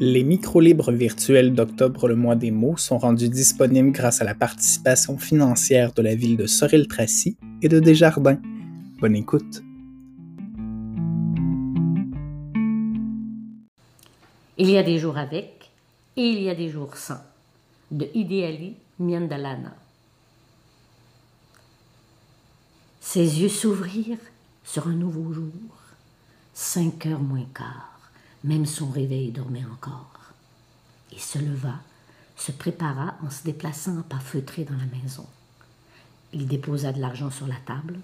Les micro-libres virtuels d'octobre le mois des mots sont rendus disponibles grâce à la participation financière de la ville de Sorel-Tracy et de Desjardins. Bonne écoute. Il y a des jours avec et il y a des jours sans. De Ideali Miandalana. Ses yeux s'ouvrirent sur un nouveau jour. Cinq heures moins quart. Même son réveil dormait encore. Il se leva, se prépara en se déplaçant à pas feutrés dans la maison. Il déposa de l'argent sur la table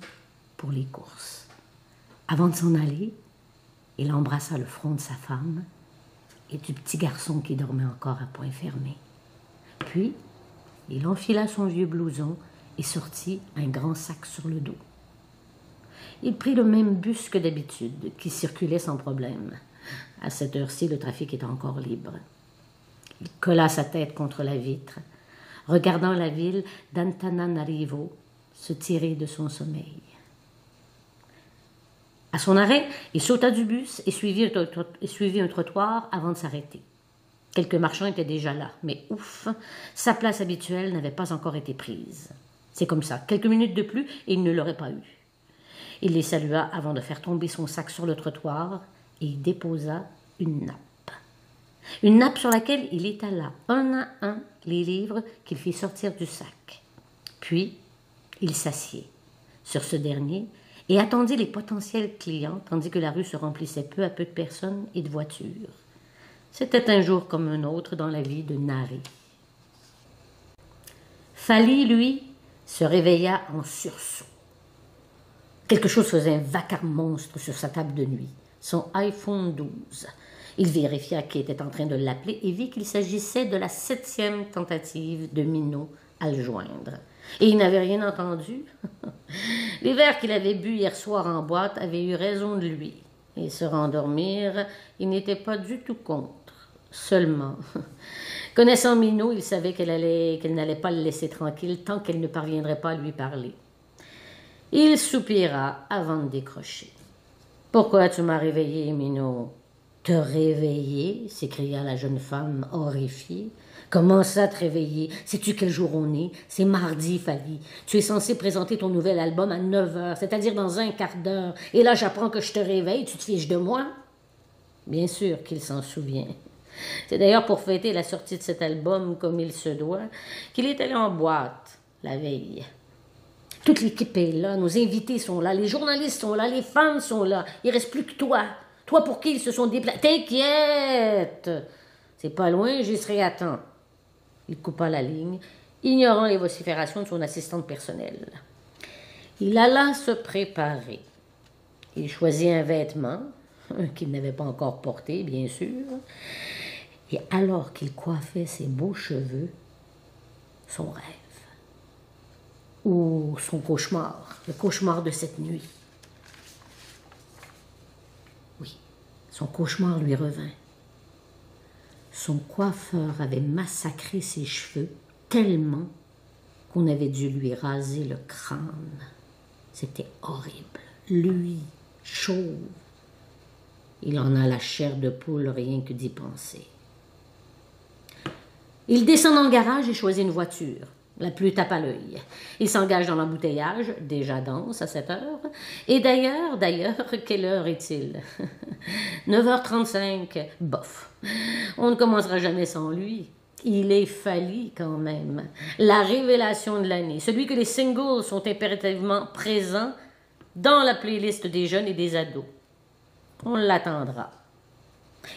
pour les courses. Avant de s'en aller, il embrassa le front de sa femme et du petit garçon qui dormait encore à point fermé. Puis, il enfila son vieux blouson et sortit un grand sac sur le dos. Il prit le même bus que d'habitude, qui circulait sans problème. À cette heure-ci, le trafic était encore libre. Il colla sa tête contre la vitre, regardant la ville d'Antananarivo se tirer de son sommeil. À son arrêt, il sauta du bus et suivit, suivit un trottoir avant de s'arrêter. Quelques marchands étaient déjà là, mais ouf, sa place habituelle n'avait pas encore été prise. C'est comme ça, quelques minutes de plus et il ne l'aurait pas eu. Il les salua avant de faire tomber son sac sur le trottoir et y déposa une nappe. Une nappe sur laquelle il étala un à un les livres qu'il fit sortir du sac. Puis, il s'assied sur ce dernier et attendit les potentiels clients tandis que la rue se remplissait peu à peu de personnes et de voitures. C'était un jour comme un autre dans la vie de Nari. Fali, lui, se réveilla en sursaut. Quelque chose faisait un vacarme monstre sur sa table de nuit son iPhone 12. Il vérifia qui était en train de l'appeler et vit qu'il s'agissait de la septième tentative de Minot à le joindre. Et il n'avait rien entendu. Les verres qu'il avait bu hier soir en boîte avaient eu raison de lui. Et se rendormir, il n'était pas du tout contre. Seulement, connaissant Minot, il savait qu'elle allait, qu'elle n'allait pas le laisser tranquille tant qu'elle ne parviendrait pas à lui parler. Il soupira avant de décrocher. Pourquoi tu m'as réveillé, Minot Te réveiller? s'écria la jeune femme horrifiée. Comment ça te réveiller? Sais-tu quel jour on est? C'est mardi, Fali. Tu es censé présenter ton nouvel album à 9 heures, c'est-à-dire dans un quart d'heure. Et là, j'apprends que je te réveille, tu te fiches de moi? Bien sûr qu'il s'en souvient. C'est d'ailleurs pour fêter la sortie de cet album comme il se doit qu'il est allé en boîte la veille. Toute l'équipe est là, nos invités sont là, les journalistes sont là, les fans sont là. Il reste plus que toi. Toi pour qui ils se sont déplacés. T'inquiète! C'est pas loin, j'y serai à temps. Il coupa la ligne, ignorant les vociférations de son assistante personnelle. Il alla se préparer. Il choisit un vêtement, qu'il n'avait pas encore porté, bien sûr, et alors qu'il coiffait ses beaux cheveux, son rêve ou son cauchemar, le cauchemar de cette nuit. Oui, son cauchemar lui revint. Son coiffeur avait massacré ses cheveux tellement qu'on avait dû lui raser le crâne. C'était horrible. Lui, chauve. Il en a la chair de poule rien que d'y penser. Il descend dans le garage et choisit une voiture. La pluie tape à l'œil. Il s'engage dans l'embouteillage, déjà dense à cette heure. Et d'ailleurs, d'ailleurs, quelle heure est-il? 9h35. Bof. On ne commencera jamais sans lui. Il est Fali quand même. La révélation de l'année. Celui que les singles sont impérativement présents dans la playlist des jeunes et des ados. On l'attendra.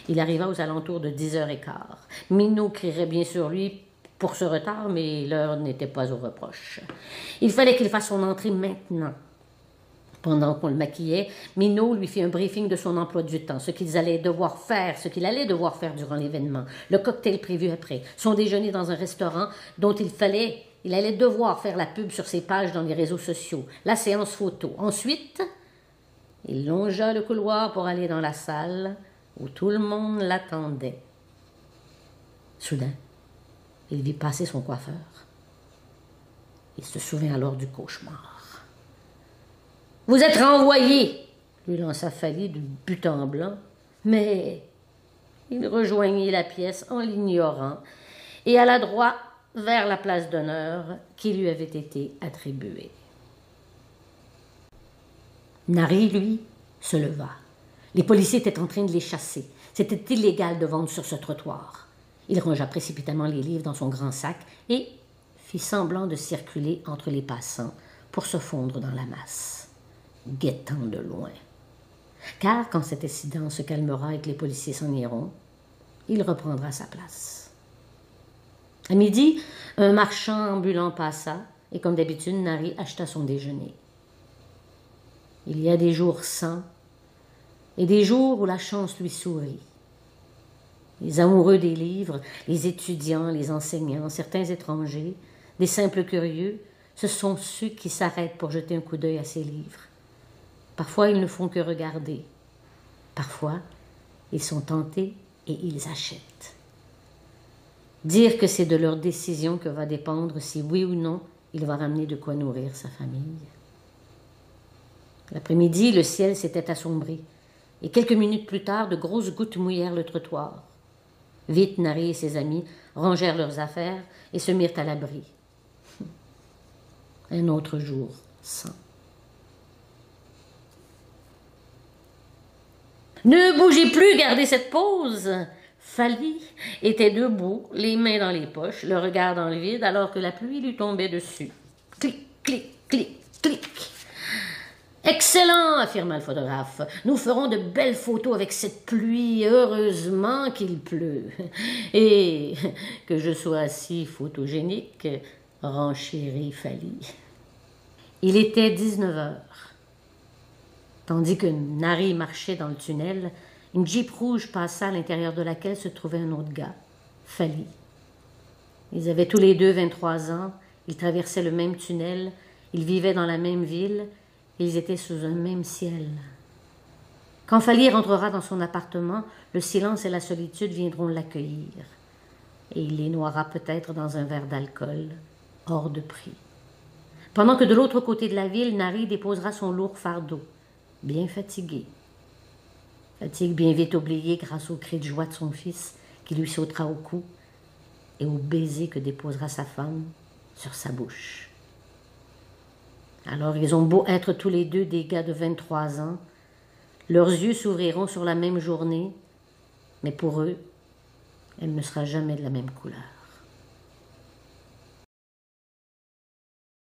Il arriva aux alentours de 10h15. Minou crierait bien sur lui pour ce retard, mais l'heure n'était pas au reproche. Il fallait qu'il fasse son entrée maintenant. Pendant qu'on le maquillait, Minot lui fit un briefing de son emploi du temps, ce qu'ils allaient devoir faire, ce qu'il allait devoir faire durant l'événement, le cocktail prévu après, son déjeuner dans un restaurant dont il fallait, il allait devoir faire la pub sur ses pages dans les réseaux sociaux, la séance photo. Ensuite, il longea le couloir pour aller dans la salle où tout le monde l'attendait. Soudain, il vit passer son coiffeur. Il se souvint alors du cauchemar. Vous êtes renvoyé, lui lança Fali du but en blanc. Mais Il rejoignit la pièce en l'ignorant et alla droit vers la place d'honneur qui lui avait été attribuée. Nari, lui, se leva. Les policiers étaient en train de les chasser. C'était illégal de vendre sur ce trottoir. Il rangea précipitamment les livres dans son grand sac et fit semblant de circuler entre les passants pour se fondre dans la masse, guettant de loin. Car quand cet incident se calmera et que les policiers s'en iront, il reprendra sa place. À midi, un marchand ambulant passa et, comme d'habitude, Nari acheta son déjeuner. Il y a des jours sans et des jours où la chance lui sourit. Les amoureux des livres, les étudiants, les enseignants, certains étrangers, des simples curieux, ce sont ceux qui s'arrêtent pour jeter un coup d'œil à ces livres. Parfois, ils ne font que regarder. Parfois, ils sont tentés et ils achètent. Dire que c'est de leur décision que va dépendre si oui ou non il va ramener de quoi nourrir sa famille. L'après-midi, le ciel s'était assombri, et quelques minutes plus tard, de grosses gouttes mouillèrent le trottoir. Vite, Nari et ses amis rangèrent leurs affaires et se mirent à l'abri. Un autre jour sans. Ne bougez plus, gardez cette pose. Fali était debout, les mains dans les poches, le regard dans le vide, alors que la pluie lui tombait dessus. Clic, clic. Excellent, affirma le photographe. Nous ferons de belles photos avec cette pluie. Heureusement qu'il pleut. Et que je sois si photogénique, renchérit Fali. Il était 19 heures. Tandis que Nari marchait dans le tunnel, une jeep rouge passa à l'intérieur de laquelle se trouvait un autre gars, Fali. Ils avaient tous les deux 23 ans, ils traversaient le même tunnel, ils vivaient dans la même ville, ils étaient sous un même ciel. Quand Fali rentrera dans son appartement, le silence et la solitude viendront l'accueillir, et il les noiera peut-être dans un verre d'alcool, hors de prix. Pendant que de l'autre côté de la ville, Nari déposera son lourd fardeau, bien fatigué. Fatigue bien vite oubliée grâce au cri de joie de son fils qui lui sautera au cou et au baiser que déposera sa femme sur sa bouche. Alors ils ont beau être tous les deux des gars de 23 ans, leurs yeux s'ouvriront sur la même journée, mais pour eux, elle ne sera jamais de la même couleur.